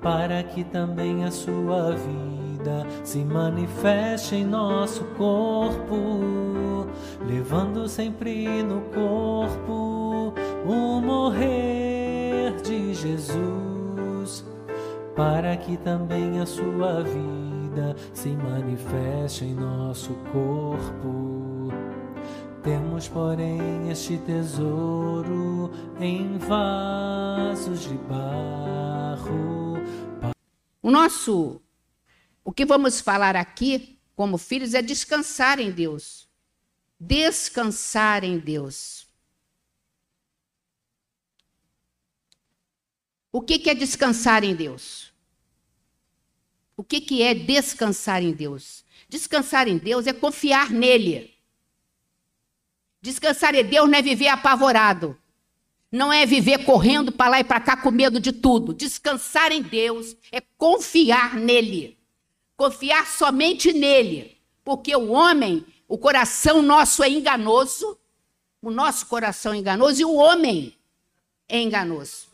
Para que também a sua vida se manifeste em nosso corpo, levando sempre no corpo o morrer de Jesus, para que também a sua vida se manifeste em nosso corpo. Temos, porém, este tesouro em vasos de barro. O nosso, o que vamos falar aqui, como filhos, é descansar em Deus. Descansar em Deus. O que, que é descansar em Deus? O que, que é descansar em Deus? Descansar em Deus é confiar nele. Descansar em Deus não é viver apavorado. Não é viver correndo para lá e para cá com medo de tudo. Descansar em Deus é confiar nele. Confiar somente nele. Porque o homem, o coração nosso é enganoso. O nosso coração é enganoso e o homem é enganoso.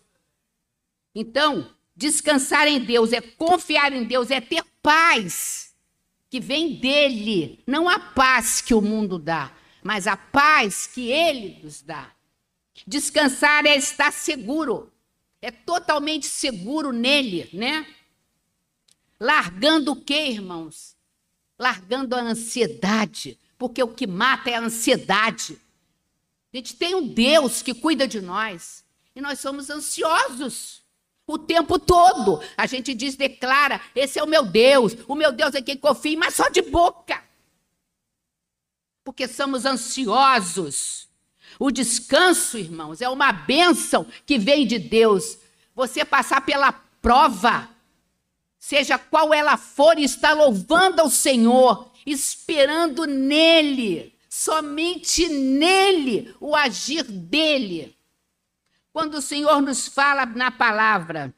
Então, descansar em Deus é confiar em Deus, é ter paz que vem dele, não a paz que o mundo dá mas a paz que ele nos dá. Descansar é estar seguro, é totalmente seguro nele, né? Largando o que, irmãos? Largando a ansiedade, porque o que mata é a ansiedade. A gente tem um Deus que cuida de nós e nós somos ansiosos o tempo todo. A gente diz, declara: esse é o meu Deus, o meu Deus é quem confia, mas só de boca porque somos ansiosos. O descanso, irmãos, é uma bênção que vem de Deus. Você passar pela prova, seja qual ela for, e estar louvando ao Senhor, esperando nele, somente nele, o agir dele. Quando o Senhor nos fala na palavra,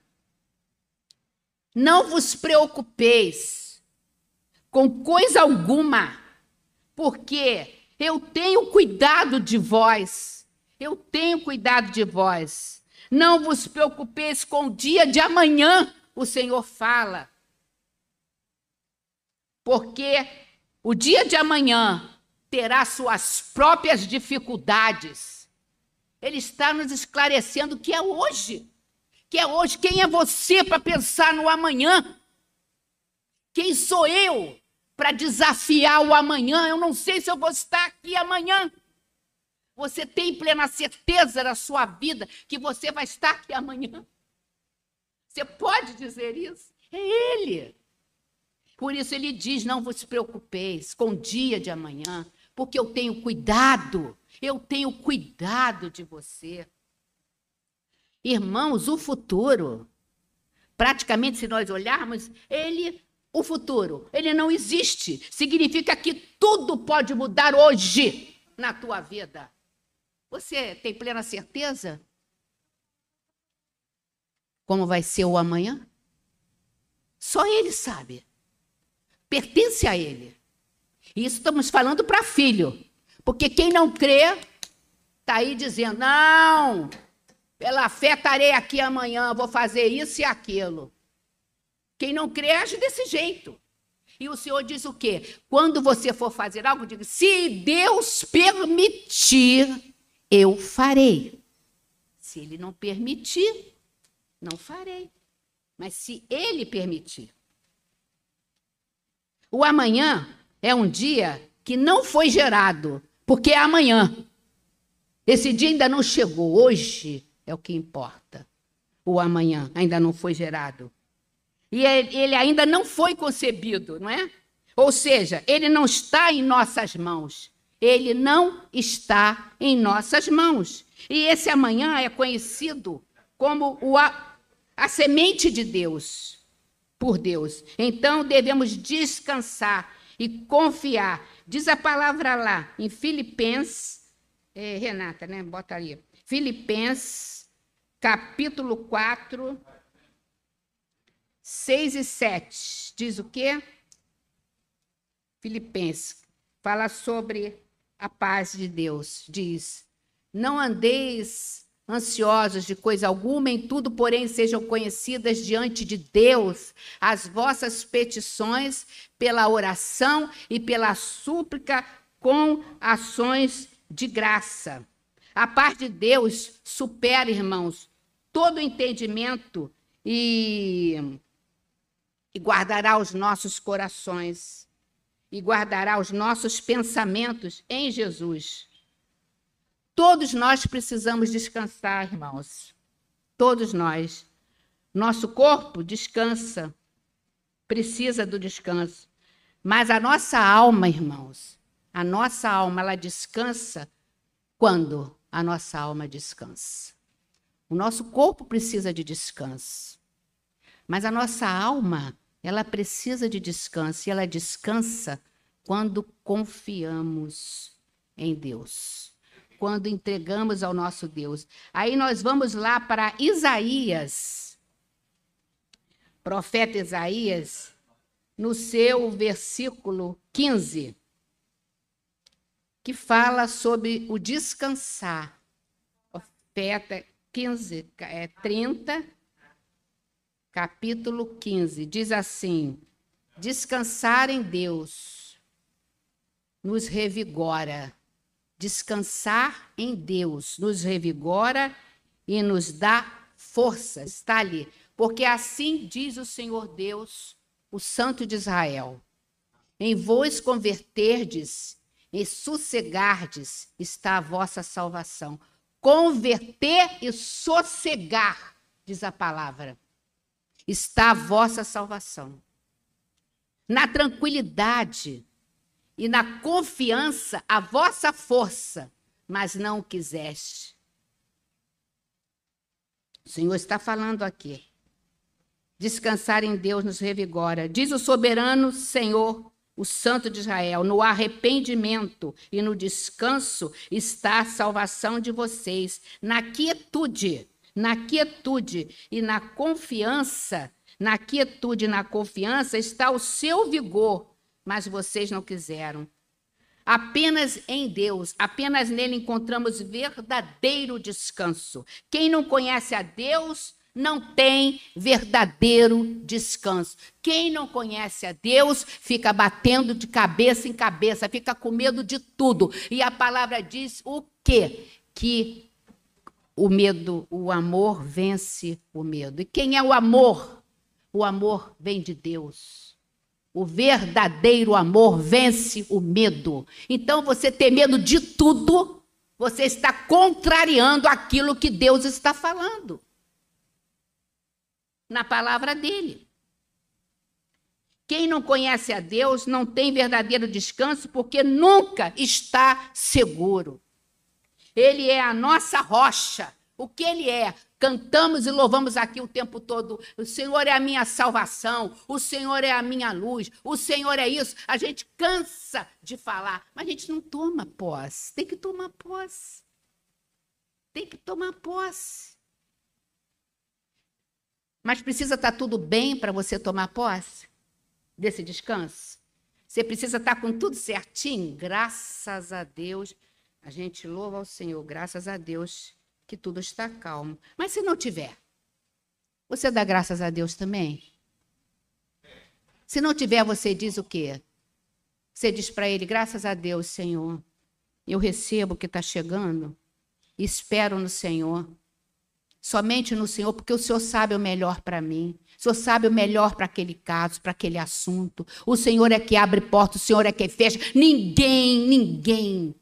não vos preocupeis com coisa alguma porque eu tenho cuidado de vós. Eu tenho cuidado de vós. Não vos preocupeis com o dia de amanhã, o Senhor fala. Porque o dia de amanhã terá suas próprias dificuldades. Ele está nos esclarecendo que é hoje. Que é hoje. Quem é você para pensar no amanhã? Quem sou eu para desafiar o amanhã. Eu não sei se eu vou estar aqui amanhã. Você tem plena certeza da sua vida que você vai estar aqui amanhã? Você pode dizer isso? É Ele. Por isso ele diz: não vos preocupeis com o dia de amanhã, porque eu tenho cuidado, eu tenho cuidado de você. Irmãos, o futuro, praticamente, se nós olharmos, ele o futuro. Ele não existe. Significa que tudo pode mudar hoje na tua vida. Você tem plena certeza? Como vai ser o amanhã? Só ele sabe. Pertence a ele. Isso estamos falando para filho. Porque quem não crê está aí dizendo: não, pela fé estarei aqui amanhã, vou fazer isso e aquilo. Quem não crê age desse jeito. E o Senhor diz o quê? Quando você for fazer algo, diga: se Deus permitir, eu farei. Se Ele não permitir, não farei. Mas se Ele permitir. O amanhã é um dia que não foi gerado, porque é amanhã. Esse dia ainda não chegou. Hoje é o que importa. O amanhã ainda não foi gerado. E ele ainda não foi concebido, não é? Ou seja, ele não está em nossas mãos. Ele não está em nossas mãos. E esse amanhã é conhecido como o, a, a semente de Deus, por Deus. Então devemos descansar e confiar. Diz a palavra lá, em Filipenses, é, Renata, né? Bota ali. Filipenses, capítulo 4, 6 e 7 diz o quê? Filipenses fala sobre a paz de Deus. Diz: Não andeis ansiosos de coisa alguma, em tudo, porém, sejam conhecidas diante de Deus as vossas petições pela oração e pela súplica com ações de graça. A parte de Deus supera, irmãos, todo entendimento e, e guardará os nossos corações e guardará os nossos pensamentos em Jesus. Todos nós precisamos descansar, irmãos. Todos nós. Nosso corpo descansa, precisa do descanso. Mas a nossa alma, irmãos, a nossa alma, ela descansa quando a nossa alma descansa. O nosso corpo precisa de descanso. Mas a nossa alma, ela precisa de descanso e ela descansa quando confiamos em Deus quando entregamos ao nosso Deus. Aí nós vamos lá para Isaías, profeta Isaías, no seu versículo 15, que fala sobre o descansar. Profeta 15, é, 30, capítulo 15, diz assim: descansar em Deus nos revigora Descansar em Deus nos revigora e nos dá força. Está ali. Porque assim diz o Senhor Deus, o Santo de Israel: Em vos converterdes e sossegardes está a vossa salvação. Converter e sossegar, diz a palavra, está a vossa salvação. Na tranquilidade, e na confiança a vossa força, mas não quiseste. O Senhor está falando aqui. Descansar em Deus nos revigora. Diz o soberano Senhor, o Santo de Israel: no arrependimento e no descanso está a salvação de vocês, na quietude, na quietude e na confiança. Na quietude e na confiança está o seu vigor mas vocês não quiseram. Apenas em Deus, apenas nele encontramos verdadeiro descanso. Quem não conhece a Deus não tem verdadeiro descanso. Quem não conhece a Deus fica batendo de cabeça em cabeça, fica com medo de tudo. E a palavra diz o quê? Que o medo, o amor vence o medo. E quem é o amor? O amor vem de Deus. O verdadeiro amor vence o medo. Então, você ter medo de tudo, você está contrariando aquilo que Deus está falando na palavra dele. Quem não conhece a Deus não tem verdadeiro descanso porque nunca está seguro. Ele é a nossa rocha. O que ele é? Cantamos e louvamos aqui o tempo todo. O Senhor é a minha salvação, o Senhor é a minha luz, o Senhor é isso. A gente cansa de falar, mas a gente não toma posse. Tem que tomar posse. Tem que tomar posse. Mas precisa estar tudo bem para você tomar posse desse descanso? Você precisa estar com tudo certinho? Graças a Deus. A gente louva ao Senhor, graças a Deus que tudo está calmo. Mas se não tiver, você dá graças a Deus também? Se não tiver, você diz o quê? Você diz para ele: graças a Deus, Senhor, eu recebo o que está chegando, espero no Senhor, somente no Senhor, porque o Senhor sabe o melhor para mim. O Senhor sabe o melhor para aquele caso, para aquele assunto. O Senhor é que abre porta, o Senhor é que fecha. Ninguém, ninguém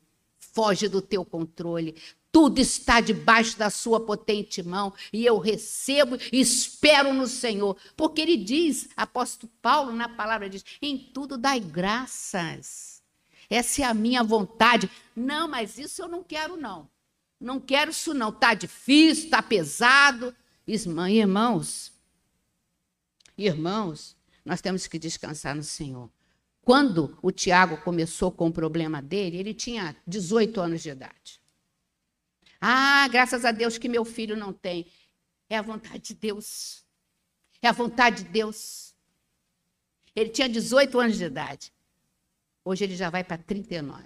foge do teu controle. Tudo está debaixo da sua potente mão e eu recebo e espero no Senhor. Porque ele diz, apóstolo Paulo na palavra diz: em tudo dai graças. Essa é a minha vontade. Não, mas isso eu não quero não. Não quero isso não. Tá difícil, tá pesado. Irmãos, irmãos, nós temos que descansar no Senhor. Quando o Tiago começou com o problema dele, ele tinha 18 anos de idade. Ah, graças a Deus que meu filho não tem. É a vontade de Deus. É a vontade de Deus. Ele tinha 18 anos de idade. Hoje ele já vai para 39.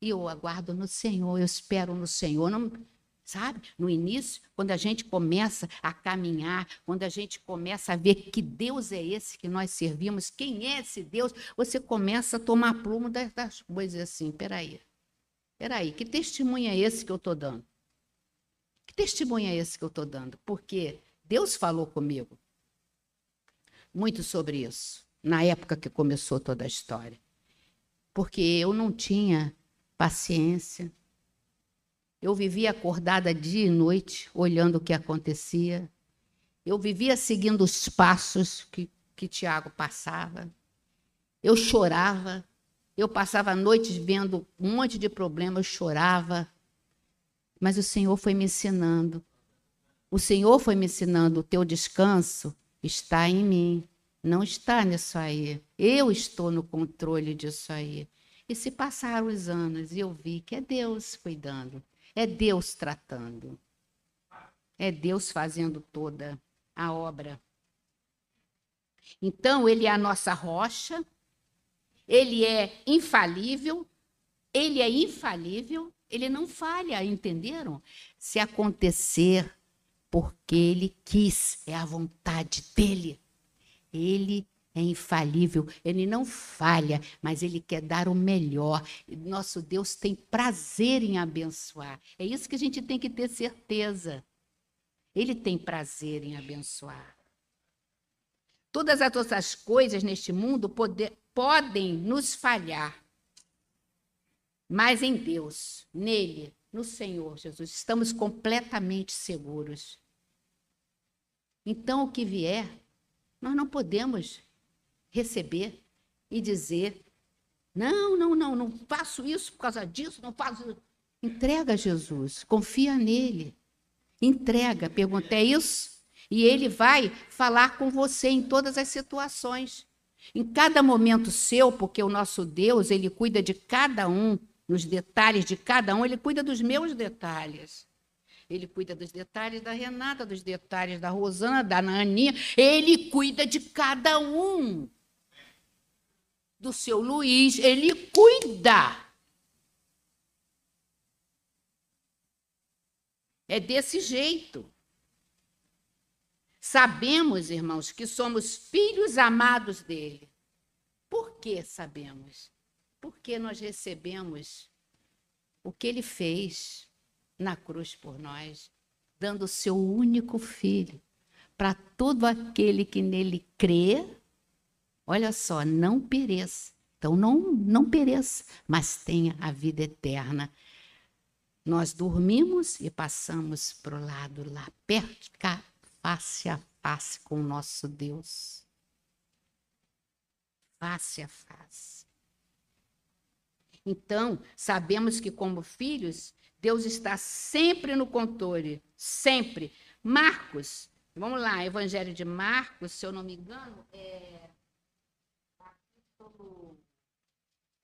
E eu aguardo no Senhor, eu espero no Senhor. Não, Sabe? No início, quando a gente começa a caminhar, quando a gente começa a ver que Deus é esse que nós servimos, quem é esse Deus, você começa a tomar plumo das coisas assim. Peraí, peraí, que testemunho é esse que eu estou dando? Que testemunho é esse que eu estou dando? Porque Deus falou comigo muito sobre isso, na época que começou toda a história. Porque eu não tinha paciência, eu vivia acordada dia e noite, olhando o que acontecia. Eu vivia seguindo os passos que, que Tiago passava. Eu chorava. Eu passava noites vendo um monte de problemas, eu chorava. Mas o Senhor foi me ensinando. O Senhor foi me ensinando: o teu descanso está em mim, não está nisso aí. Eu estou no controle disso aí. E se passaram os anos e eu vi que é Deus cuidando. É Deus tratando. É Deus fazendo toda a obra. Então, ele é a nossa rocha, ele é infalível, ele é infalível, ele não falha, entenderam? Se acontecer porque ele quis, é a vontade dele. Ele é infalível, ele não falha, mas ele quer dar o melhor. Nosso Deus tem prazer em abençoar. É isso que a gente tem que ter certeza. Ele tem prazer em abençoar. Todas as outras coisas neste mundo poder, podem nos falhar, mas em Deus, nele, no Senhor Jesus, estamos completamente seguros. Então, o que vier, nós não podemos receber e dizer: não, não, não, não faço isso por causa disso, não faço. Entrega a Jesus, confia nele. Entrega, pergunta: é isso? E ele vai falar com você em todas as situações. Em cada momento seu, porque o nosso Deus, ele cuida de cada um, nos detalhes de cada um, ele cuida dos meus detalhes. Ele cuida dos detalhes da Renata, dos detalhes da Rosana, da Naninha. Ele cuida de cada um do seu Luiz, ele cuida. É desse jeito. Sabemos, irmãos, que somos filhos amados dele. Por que sabemos? Porque nós recebemos o que ele fez na cruz por nós, dando o seu único filho para todo aquele que nele crê Olha só, não pereça. Então não, não pereça, mas tenha a vida eterna. Nós dormimos e passamos para o lado lá, perto, cá, face a face com o nosso Deus. Face a face. Então, sabemos que, como filhos, Deus está sempre no controle, sempre. Marcos, vamos lá, Evangelho de Marcos, se eu não me engano, é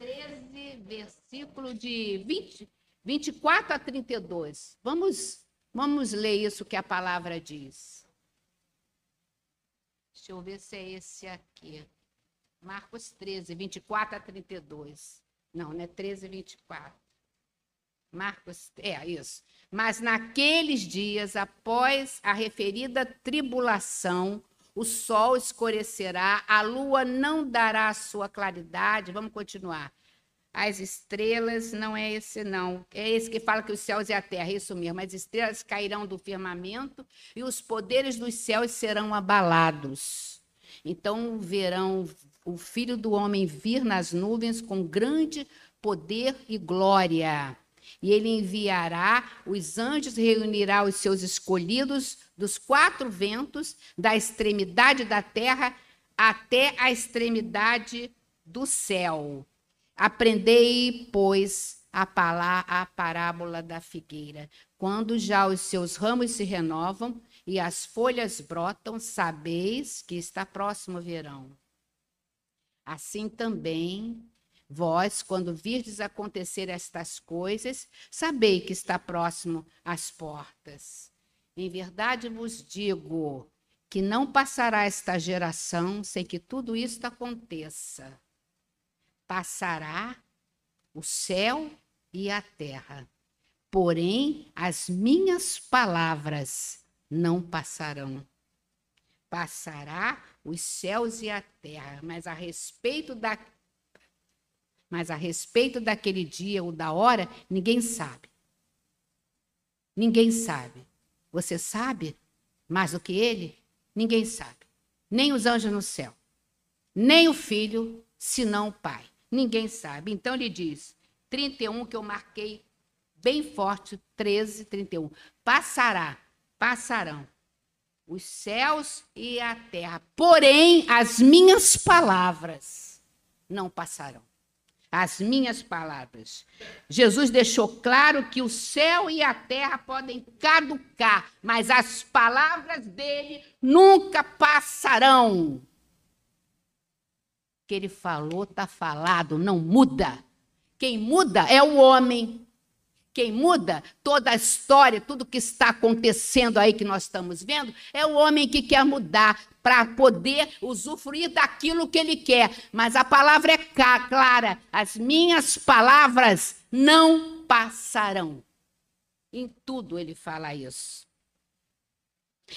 13, versículo de 20, 24 a 32. Vamos, vamos ler isso que a palavra diz. Deixa eu ver se é esse aqui. Marcos 13, 24 a 32. Não, não é 13, 24. Marcos, é isso. Mas naqueles dias, após a referida tribulação, o sol escurecerá, a lua não dará a sua claridade. Vamos continuar. As estrelas, não é esse não. É esse que fala que os céus e a terra, é isso mesmo. As estrelas cairão do firmamento e os poderes dos céus serão abalados. Então verão o filho do homem vir nas nuvens com grande poder e glória. E ele enviará os anjos, reunirá os seus escolhidos dos quatro ventos, da extremidade da terra até a extremidade do céu. Aprendei, pois, a, palá, a parábola da figueira. Quando já os seus ramos se renovam e as folhas brotam, sabeis que está próximo o verão. Assim também Vós, quando virdes acontecer estas coisas, sabei que está próximo às portas. Em verdade vos digo que não passará esta geração sem que tudo isto aconteça. Passará o céu e a terra, Porém, as minhas palavras não passarão. Passará os céus e a terra, mas a respeito da mas a respeito daquele dia ou da hora, ninguém sabe. Ninguém sabe. Você sabe mais do que ele? Ninguém sabe. Nem os anjos no céu, nem o filho, senão o pai. Ninguém sabe. Então ele diz: 31 que eu marquei bem forte, 13, 31. Passará, passarão os céus e a terra, porém as minhas palavras não passarão. As minhas palavras. Jesus deixou claro que o céu e a terra podem caducar, mas as palavras dele nunca passarão. O que ele falou está falado, não muda. Quem muda é o homem. Quem muda toda a história, tudo que está acontecendo aí que nós estamos vendo, é o homem que quer mudar para poder usufruir daquilo que ele quer. Mas a palavra é clara: as minhas palavras não passarão. Em tudo ele fala isso.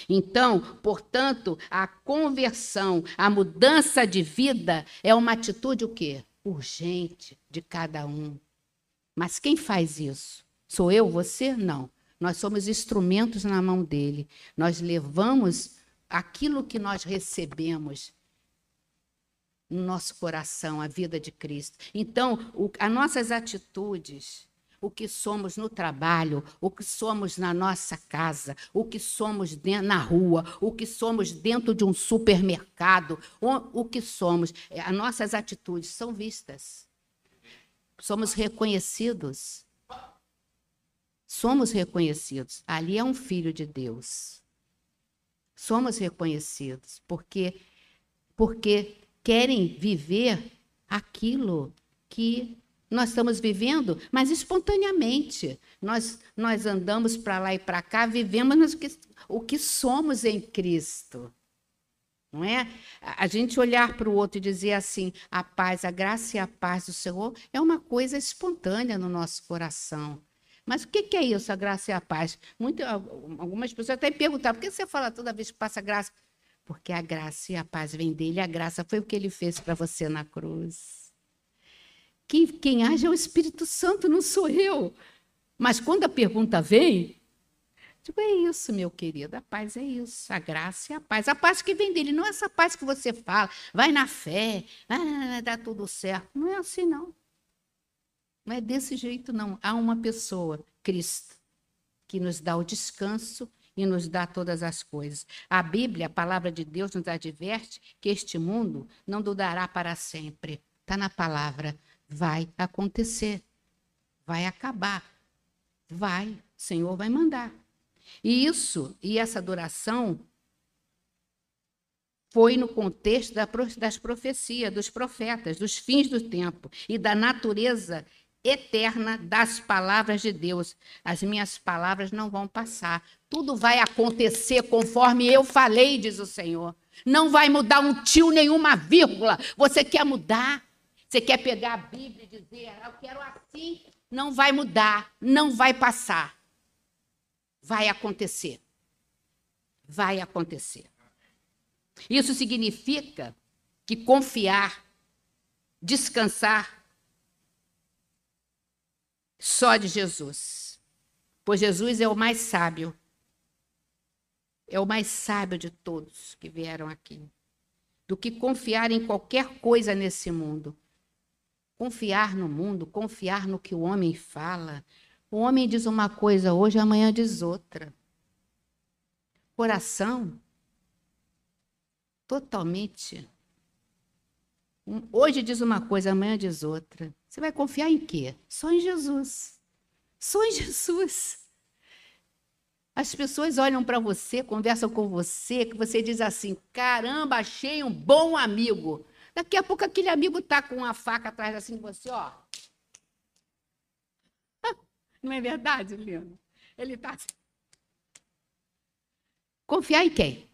Então, portanto, a conversão, a mudança de vida é uma atitude o quê? Urgente de cada um. Mas quem faz isso? Sou eu, você? Não. Nós somos instrumentos na mão dele. Nós levamos aquilo que nós recebemos no nosso coração, a vida de Cristo. Então, o, as nossas atitudes, o que somos no trabalho, o que somos na nossa casa, o que somos na rua, o que somos dentro de um supermercado, o, o que somos, é, as nossas atitudes são vistas. Somos reconhecidos. Somos reconhecidos. Ali é um filho de Deus somos reconhecidos, porque porque querem viver aquilo que nós estamos vivendo, mas espontaneamente. Nós, nós andamos para lá e para cá, vivemos o que, o que somos em Cristo. Não é? A gente olhar para o outro e dizer assim: a paz, a graça e a paz do Senhor é uma coisa espontânea no nosso coração. Mas o que é isso, a graça e a paz? Muito, algumas pessoas até perguntam, por que você fala toda vez que passa graça? Porque a graça e a paz vêm dele, a graça foi o que ele fez para você na cruz. Quem, quem age é o Espírito Santo, não sou eu. Mas quando a pergunta vem, digo, é isso, meu querido, a paz é isso, a graça e a paz. A paz que vem dele, não é essa paz que você fala, vai na fé, ah, dá tudo certo. Não é assim, não. Não é desse jeito, não. Há uma pessoa, Cristo, que nos dá o descanso e nos dá todas as coisas. A Bíblia, a palavra de Deus, nos adverte que este mundo não durará para sempre. Está na palavra. Vai acontecer. Vai acabar. Vai. O Senhor vai mandar. E isso, e essa adoração, foi no contexto das profecias, dos profetas, dos fins do tempo e da natureza eterna das palavras de Deus. As minhas palavras não vão passar. Tudo vai acontecer conforme eu falei, diz o Senhor. Não vai mudar um tio, nenhuma vírgula. Você quer mudar? Você quer pegar a Bíblia e dizer, ah, eu quero assim? Não vai mudar, não vai passar. Vai acontecer. Vai acontecer. Isso significa que confiar, descansar, só de Jesus. Pois Jesus é o mais sábio. É o mais sábio de todos que vieram aqui. Do que confiar em qualquer coisa nesse mundo. Confiar no mundo, confiar no que o homem fala. O homem diz uma coisa hoje, amanhã diz outra. Coração totalmente. Hoje diz uma coisa, amanhã diz outra. Você vai confiar em quê? Só em Jesus. Só em Jesus. As pessoas olham para você, conversam com você, que você diz assim: caramba, achei um bom amigo. Daqui a pouco aquele amigo está com uma faca atrás assim de você, ó. Não é verdade, Leandro? Ele está. Assim. Confiar em quem?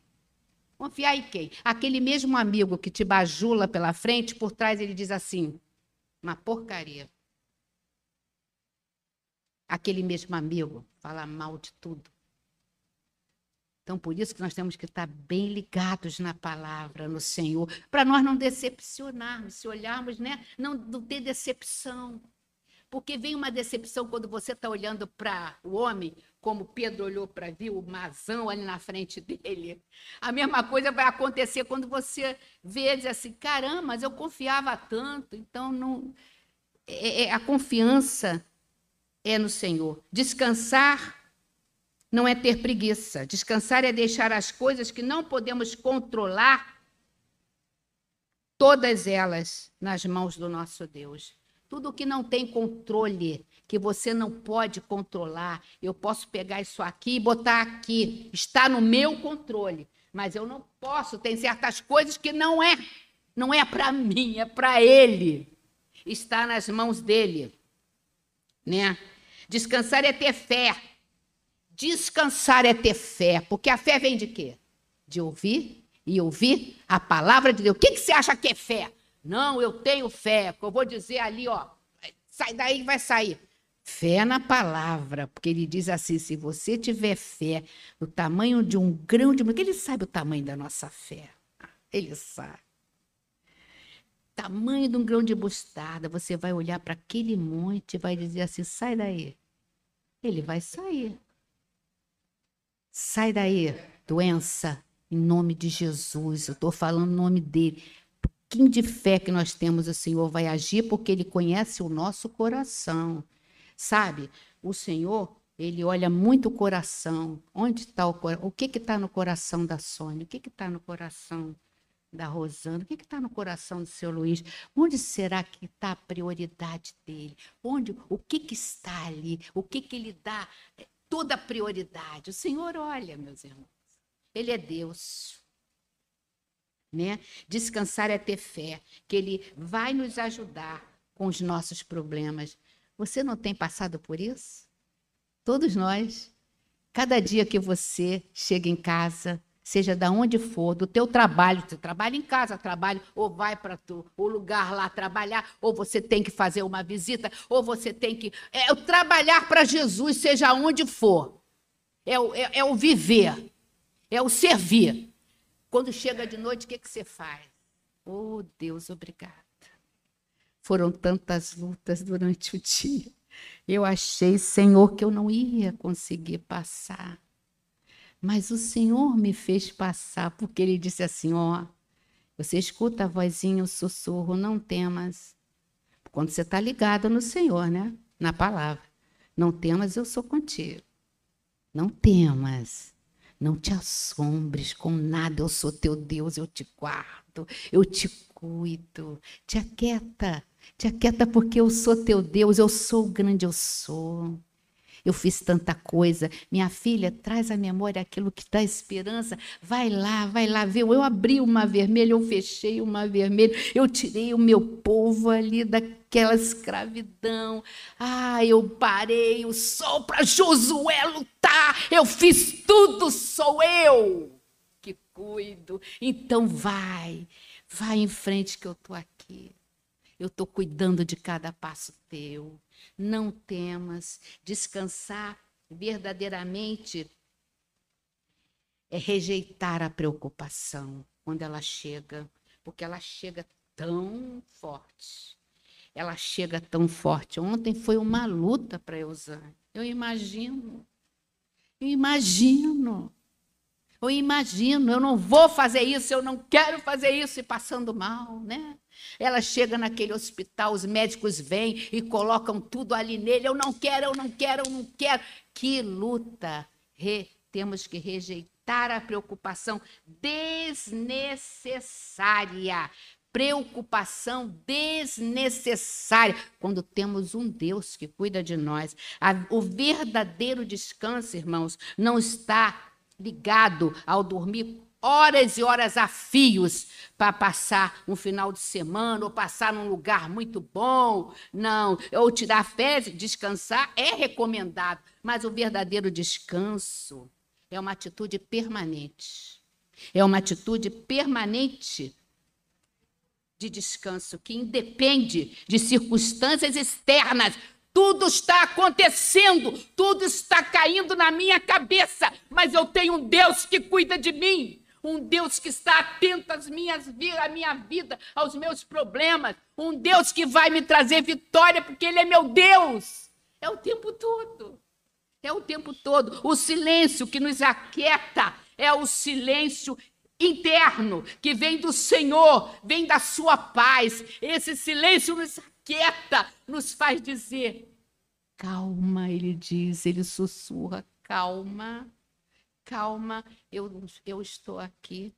Confiar em quem? Aquele mesmo amigo que te bajula pela frente, por trás ele diz assim: uma porcaria. aquele mesmo amigo falar mal de tudo. Então, por isso que nós temos que estar bem ligados na palavra, no Senhor, para nós não decepcionarmos, se olharmos, né? Não, não ter decepção. Porque vem uma decepção quando você está olhando para o homem, como Pedro olhou para viu o mazão ali na frente dele. A mesma coisa vai acontecer quando você vê diz assim, caramba, mas eu confiava tanto. Então não é, é, a confiança é no Senhor. Descansar não é ter preguiça. Descansar é deixar as coisas que não podemos controlar, todas elas nas mãos do nosso Deus. Tudo que não tem controle, que você não pode controlar, eu posso pegar isso aqui e botar aqui. Está no meu controle, mas eu não posso. Tem certas coisas que não é, não é para mim, é para ele. Está nas mãos dele, né? Descansar é ter fé. Descansar é ter fé, porque a fé vem de quê? De ouvir e ouvir a palavra de Deus. O que, que você acha que é fé? Não, eu tenho fé. Eu vou dizer ali, ó, sai daí vai sair. Fé na palavra, porque ele diz assim: se você tiver fé no tamanho de um grão de ele sabe o tamanho da nossa fé. Ele sabe. Tamanho de um grão de mostarda, você vai olhar para aquele monte e vai dizer assim: sai daí. Ele vai sair. Sai daí, doença, em nome de Jesus. Eu estou falando o nome dele pouquinho de fé que nós temos, o Senhor vai agir porque Ele conhece o nosso coração. Sabe? O Senhor, Ele olha muito o coração. Onde está o coração? O que está no coração da Sônia? O que está no coração da Rosana? O que está no coração do seu Luiz? Onde será que está a prioridade dele? Onde, o que, que está ali? O que, que ele dá é, toda a prioridade? O Senhor olha, meus irmãos. Ele é Deus né? Descansar é ter fé, que Ele vai nos ajudar com os nossos problemas. Você não tem passado por isso? Todos nós. Cada dia que você chega em casa, seja da onde for, do teu trabalho, você trabalha em casa, trabalha, ou vai para o lugar lá trabalhar, ou você tem que fazer uma visita, ou você tem que. É trabalhar para Jesus, seja onde for. É o, é, é o viver, é o servir. Quando chega de noite, o que, que você faz? Oh, Deus, obrigada. Foram tantas lutas durante o dia. Eu achei, Senhor, que eu não ia conseguir passar. Mas o Senhor me fez passar, porque Ele disse assim: ó, você escuta a vozinha, o sussurro, não temas. Quando você está ligado no Senhor, né? Na palavra. Não temas, eu sou contigo. Não temas. Não te assombres com nada, eu sou teu Deus, eu te guardo, eu te cuido. Te aquieta, te aquieta porque eu sou teu Deus, eu sou o grande eu sou. Eu fiz tanta coisa. Minha filha, traz à memória aquilo que dá esperança. Vai lá, vai lá ver. Eu abri uma vermelha, eu fechei uma vermelha. Eu tirei o meu povo ali daquela escravidão. Ah, eu parei o sol para Josué lutar. Eu fiz tudo, sou eu que cuido. Então vai, vai em frente que eu estou aqui. Eu estou cuidando de cada passo teu. Não temas. Descansar verdadeiramente é rejeitar a preocupação quando ela chega, porque ela chega tão forte. Ela chega tão forte. Ontem foi uma luta para Eusane. Eu imagino. Eu imagino. Eu imagino, eu não vou fazer isso, eu não quero fazer isso e passando mal, né? Ela chega naquele hospital, os médicos vêm e colocam tudo ali nele. Eu não quero, eu não quero, eu não quero. Que luta! Re, temos que rejeitar a preocupação desnecessária. Preocupação desnecessária quando temos um Deus que cuida de nós. o verdadeiro descanso, irmãos, não está ligado ao dormir horas e horas a fios para passar um final de semana ou passar num lugar muito bom. Não, ou tirar férias, descansar é recomendado, mas o verdadeiro descanso é uma atitude permanente. É uma atitude permanente de descanso que independe de circunstâncias externas. Tudo está acontecendo, tudo está caindo na minha cabeça, mas eu tenho um Deus que cuida de mim, um Deus que está atento às minhas, à minha vida, aos meus problemas, um Deus que vai me trazer vitória, porque Ele é meu Deus. É o tempo todo. É o tempo todo. O silêncio que nos aquieta é o silêncio interno que vem do Senhor, vem da sua paz. Esse silêncio nos aquieta, nos faz dizer: calma, ele diz, ele sussurra, calma, calma, eu, eu estou aqui.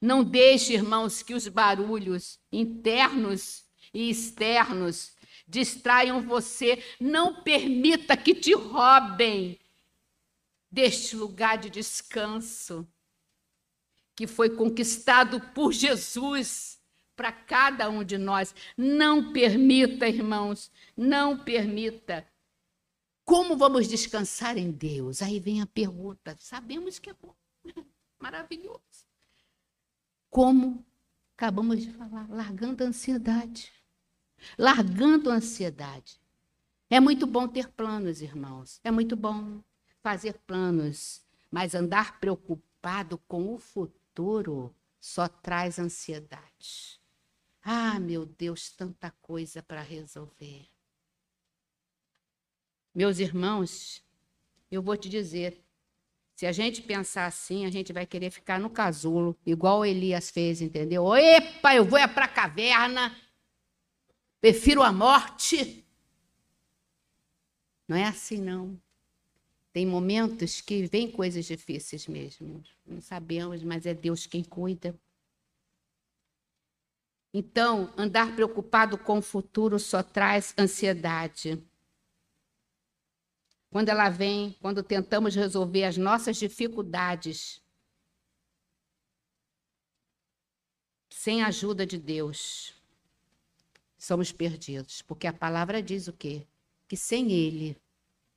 Não deixe, irmãos, que os barulhos internos e externos distraiam você. Não permita que te roubem deste lugar de descanso que foi conquistado por Jesus para cada um de nós. Não permita, irmãos, não permita. Como vamos descansar em Deus? Aí vem a pergunta. Sabemos que é bom, maravilhoso. Como acabamos de falar, largando a ansiedade. Largando a ansiedade. É muito bom ter planos, irmãos. É muito bom fazer planos, mas andar preocupado com o futuro futuro só traz ansiedade. Ah, meu Deus, tanta coisa para resolver. Meus irmãos, eu vou te dizer, se a gente pensar assim, a gente vai querer ficar no casulo, igual Elias fez, entendeu? Epa, eu vou é para a caverna, prefiro a morte. Não é assim, não. Tem momentos que vem coisas difíceis mesmo. Não sabemos, mas é Deus quem cuida. Então, andar preocupado com o futuro só traz ansiedade. Quando ela vem, quando tentamos resolver as nossas dificuldades, sem a ajuda de Deus, somos perdidos. Porque a palavra diz o quê? Que sem Ele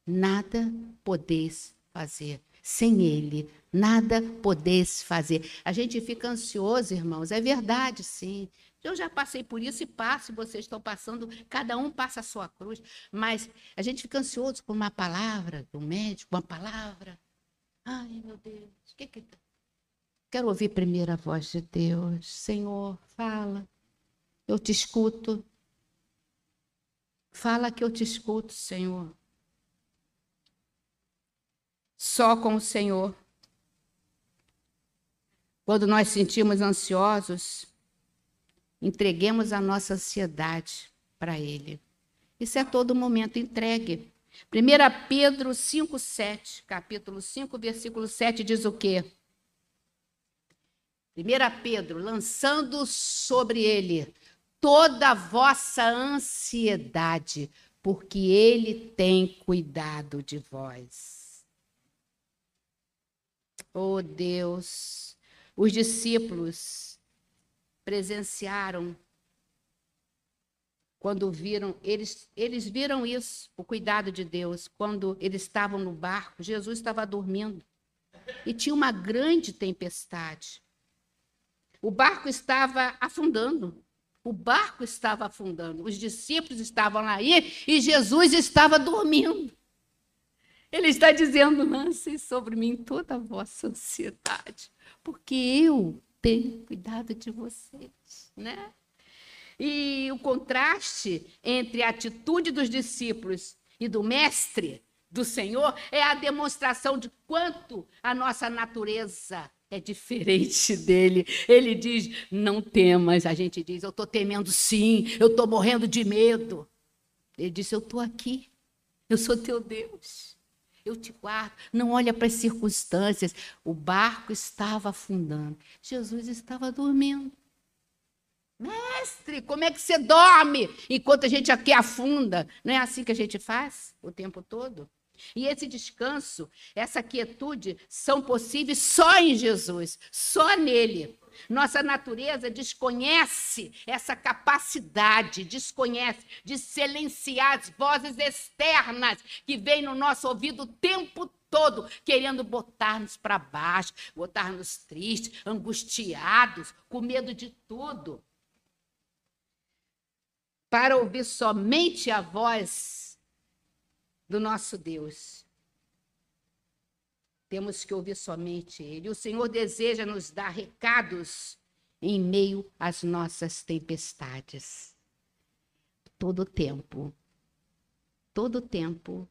nada podeis fazer. Sem Ele, nada podeis fazer. A gente fica ansioso, irmãos, é verdade, sim. Eu já passei por isso e passo, vocês estão passando, cada um passa a sua cruz, mas a gente fica ansioso por uma palavra do médico, uma palavra. Ai, meu Deus, o que que. Quero ouvir primeiro a voz de Deus. Senhor, fala. Eu te escuto. Fala que eu te escuto, Senhor só com o Senhor. Quando nós sentimos ansiosos, entreguemos a nossa ansiedade para Ele. Isso é todo momento entregue. 1 Pedro 5, 7, capítulo 5, versículo 7, diz o quê? 1 Pedro, lançando sobre ele toda a vossa ansiedade, porque ele tem cuidado de vós. Oh Deus, os discípulos presenciaram quando viram, eles, eles viram isso, o cuidado de Deus, quando eles estavam no barco, Jesus estava dormindo e tinha uma grande tempestade. O barco estava afundando. O barco estava afundando. Os discípulos estavam lá e Jesus estava dormindo. Ele está dizendo: lancem sobre mim toda a vossa ansiedade, porque eu tenho cuidado de vocês, né? E o contraste entre a atitude dos discípulos e do mestre, do Senhor, é a demonstração de quanto a nossa natureza é diferente dele. Ele diz: não temas. A gente diz: eu estou temendo sim, eu estou morrendo de medo. Ele disse: eu estou aqui, eu sou teu Deus eu te guardo. Não olha para as circunstâncias. O barco estava afundando. Jesus estava dormindo. Mestre, como é que você dorme enquanto a gente aqui afunda? Não é assim que a gente faz o tempo todo? E esse descanso, essa quietude são possíveis só em Jesus, só nele. Nossa natureza desconhece essa capacidade, desconhece de silenciar as vozes externas que vêm no nosso ouvido o tempo todo, querendo botar-nos para baixo, botar-nos tristes, angustiados, com medo de tudo. para ouvir somente a voz do nosso Deus. Temos que ouvir somente Ele. O Senhor deseja nos dar recados em meio às nossas tempestades. Todo tempo, todo tempo,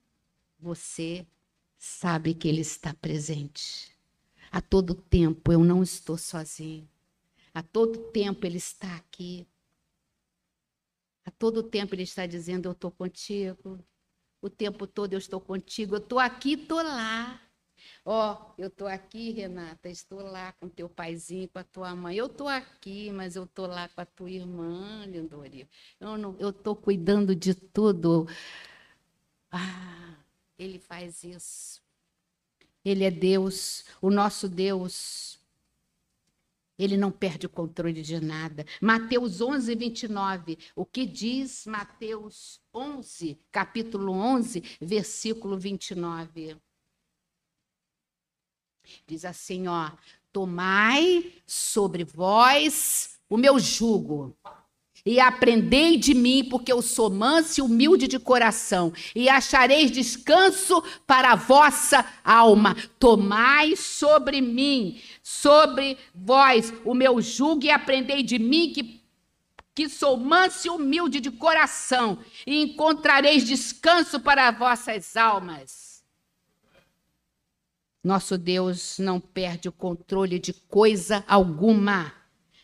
você sabe que Ele está presente. A todo tempo eu não estou sozinho. A todo tempo Ele está aqui. A todo tempo Ele está dizendo: Eu estou contigo. O tempo todo eu estou contigo. Eu estou aqui, estou lá. Ó, oh, eu estou aqui, Renata, estou lá com teu paizinho, com a tua mãe. Eu estou aqui, mas eu estou lá com a tua irmã, Lindori. Eu estou cuidando de tudo. Ah, ele faz isso. Ele é Deus, o nosso Deus. Ele não perde o controle de nada. Mateus 11, 29. O que diz Mateus 11, capítulo 11, versículo 29? Diz assim, ó: Tomai sobre vós o meu jugo e aprendei de mim, porque eu sou manso e humilde de coração, e achareis descanso para a vossa alma. Tomai sobre mim, sobre vós, o meu jugo, e aprendei de mim, que, que sou manso e humilde de coração, e encontrareis descanso para as vossas almas. Nosso Deus não perde o controle de coisa alguma.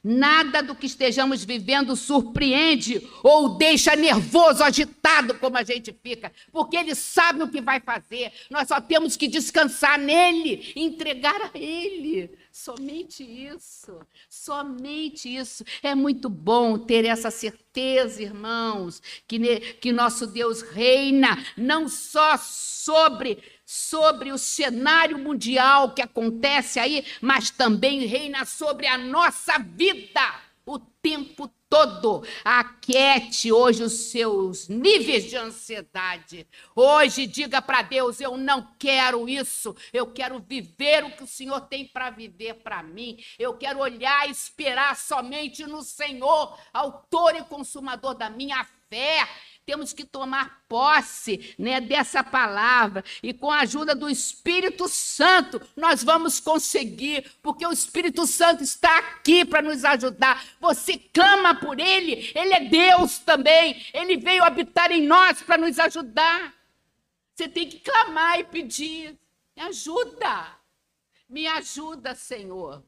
Nada do que estejamos vivendo surpreende ou deixa nervoso, agitado como a gente fica, porque Ele sabe o que vai fazer. Nós só temos que descansar nele, entregar a Ele. Somente isso, somente isso. É muito bom ter essa certeza, irmãos, que, que nosso Deus reina não só sobre sobre o cenário mundial que acontece aí, mas também reina sobre a nossa vida o tempo todo. Aquiete hoje os seus níveis de ansiedade. Hoje diga para Deus: eu não quero isso. Eu quero viver o que o Senhor tem para viver para mim. Eu quero olhar e esperar somente no Senhor, autor e consumador da minha fé temos que tomar posse né, dessa palavra. E com a ajuda do Espírito Santo nós vamos conseguir, porque o Espírito Santo está aqui para nos ajudar. Você clama por Ele, Ele é Deus também, Ele veio habitar em nós para nos ajudar. Você tem que clamar e pedir: me ajuda, me ajuda, Senhor.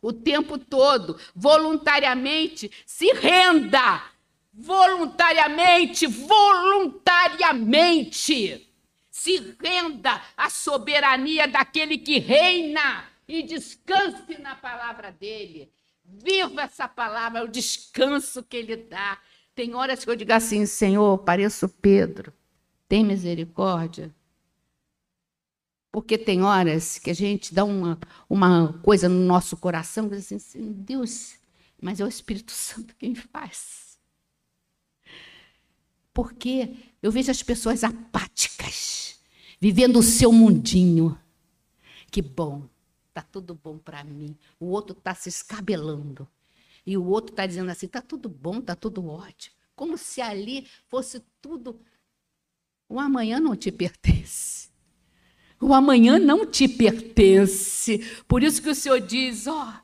O tempo todo, voluntariamente, se renda voluntariamente, voluntariamente, se renda à soberania daquele que reina e descanse na palavra dele. Viva essa palavra, o descanso que ele dá. Tem horas que eu digo assim, Senhor, pareço Pedro, tem misericórdia. Porque tem horas que a gente dá uma, uma coisa no nosso coração, diz assim, Deus, mas é o Espírito Santo quem faz. Porque eu vejo as pessoas apáticas, vivendo o seu mundinho. Que bom, tá tudo bom para mim. O outro está se escabelando. E o outro está dizendo assim: tá tudo bom, tá tudo ótimo. Como se ali fosse tudo. O amanhã não te pertence. O amanhã não te pertence. Por isso que o Senhor diz: ó, oh,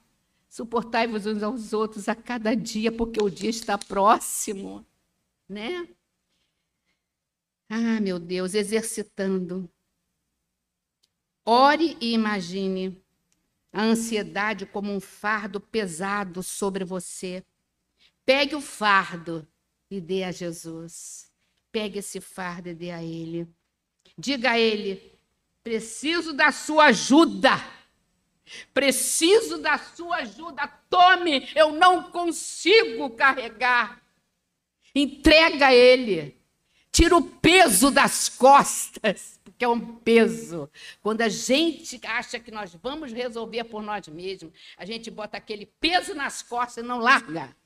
suportai-vos uns aos outros a cada dia, porque o dia está próximo, né? Ah, meu Deus, exercitando. Ore e imagine a ansiedade como um fardo pesado sobre você. Pegue o fardo e dê a Jesus. Pegue esse fardo e dê a Ele. Diga a Ele: preciso da sua ajuda. Preciso da sua ajuda. Tome, eu não consigo carregar. Entrega a Ele. Tira o peso das costas, porque é um peso. Quando a gente acha que nós vamos resolver por nós mesmos, a gente bota aquele peso nas costas e não larga.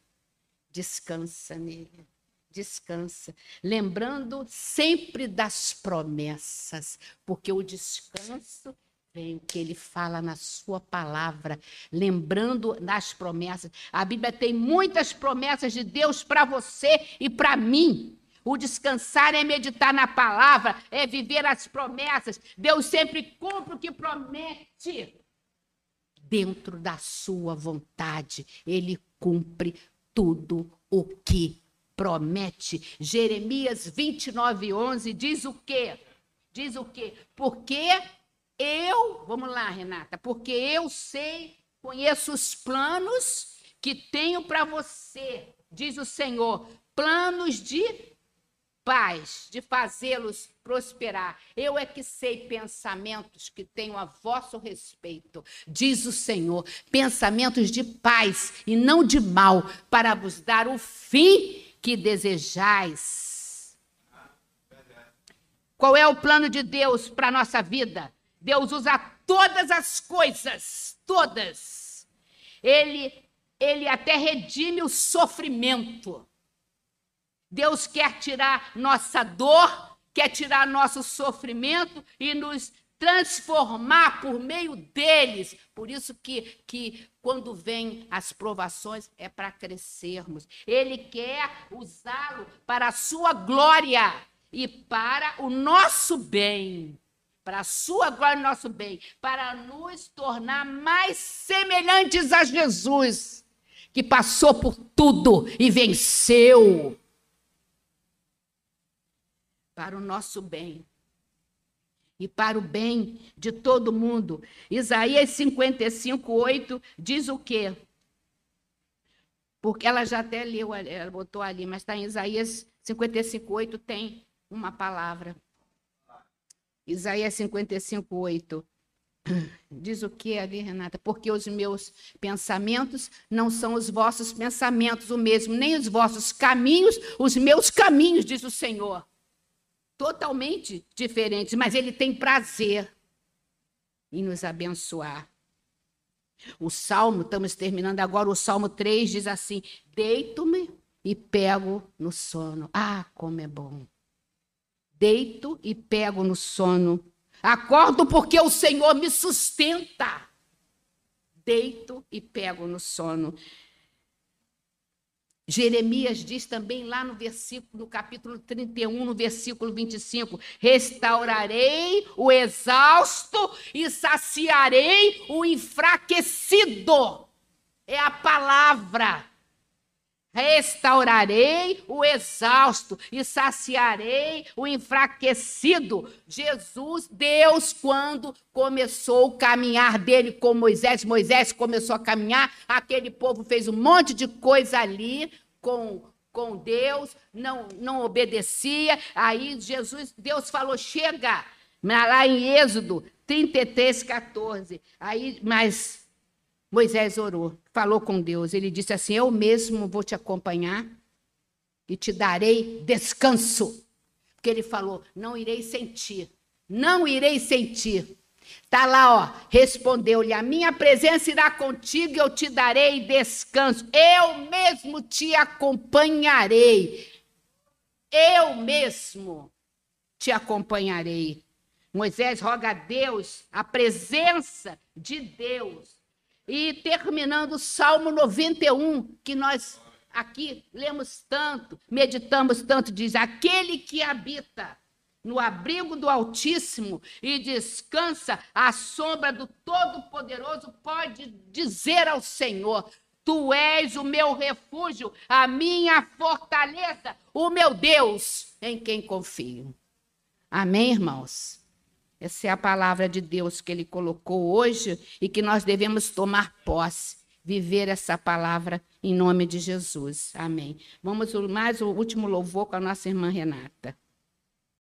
Descansa nele. Descansa. Lembrando sempre das promessas, porque o descanso Vem o que ele fala na sua palavra, lembrando das promessas. A Bíblia tem muitas promessas de Deus para você e para mim. O descansar é meditar na palavra, é viver as promessas. Deus sempre cumpre o que promete. Dentro da sua vontade, ele cumpre tudo o que promete. Jeremias 29, 11 diz o quê? Diz o quê? Porque eu, vamos lá, Renata, porque eu sei, conheço os planos que tenho para você, diz o Senhor, planos de paz, de fazê-los prosperar. Eu é que sei pensamentos que tenho a vosso respeito, diz o Senhor, pensamentos de paz e não de mal, para vos dar o fim que desejais. Qual é o plano de Deus para a nossa vida? Deus usa todas as coisas, todas. Ele, ele até redime o sofrimento. Deus quer tirar nossa dor, quer tirar nosso sofrimento e nos transformar por meio deles. Por isso que, que quando vem as provações é para crescermos. Ele quer usá-lo para a sua glória e para o nosso bem para a sua glória e nosso bem, para nos tornar mais semelhantes a Jesus, que passou por tudo e venceu. Para o nosso bem e para o bem de todo mundo. Isaías 55, 8 diz o quê? Porque ela já até leu, ela botou ali, mas está em Isaías 55, 8, tem uma palavra. Isaías 55, 8. Diz o que ali, Renata? Porque os meus pensamentos não são os vossos pensamentos, o mesmo, nem os vossos caminhos, os meus caminhos, diz o Senhor. Totalmente diferentes, mas Ele tem prazer em nos abençoar. O Salmo, estamos terminando agora, o Salmo 3 diz assim: Deito-me e pego no sono. Ah, como é bom deito e pego no sono. Acordo porque o Senhor me sustenta. Deito e pego no sono. Jeremias diz também lá no versículo, no capítulo 31, no versículo 25: Restaurarei o exausto e saciarei o enfraquecido. É a palavra. Restaurarei o exausto e saciarei o enfraquecido. Jesus, Deus, quando começou o caminhar dele com Moisés, Moisés começou a caminhar, aquele povo fez um monte de coisa ali com com Deus, não não obedecia. Aí Jesus, Deus falou: "Chega". Lá em Êxodo 33, 14. Aí, mas Moisés orou, falou com Deus. Ele disse assim: Eu mesmo vou te acompanhar e te darei descanso. Porque ele falou: Não irei sentir, não irei sentir. Está lá, ó, respondeu-lhe: A minha presença irá contigo e eu te darei descanso. Eu mesmo te acompanharei. Eu mesmo te acompanharei. Moisés roga a Deus, a presença de Deus e terminando o Salmo 91, que nós aqui lemos tanto, meditamos tanto, diz: Aquele que habita no abrigo do Altíssimo e descansa à sombra do Todo-Poderoso, pode dizer ao Senhor: Tu és o meu refúgio, a minha fortaleza, o meu Deus, em quem confio. Amém, irmãos? Essa é a palavra de Deus que ele colocou hoje e que nós devemos tomar posse, viver essa palavra em nome de Jesus. Amém. Vamos mais o último louvor com a nossa irmã Renata.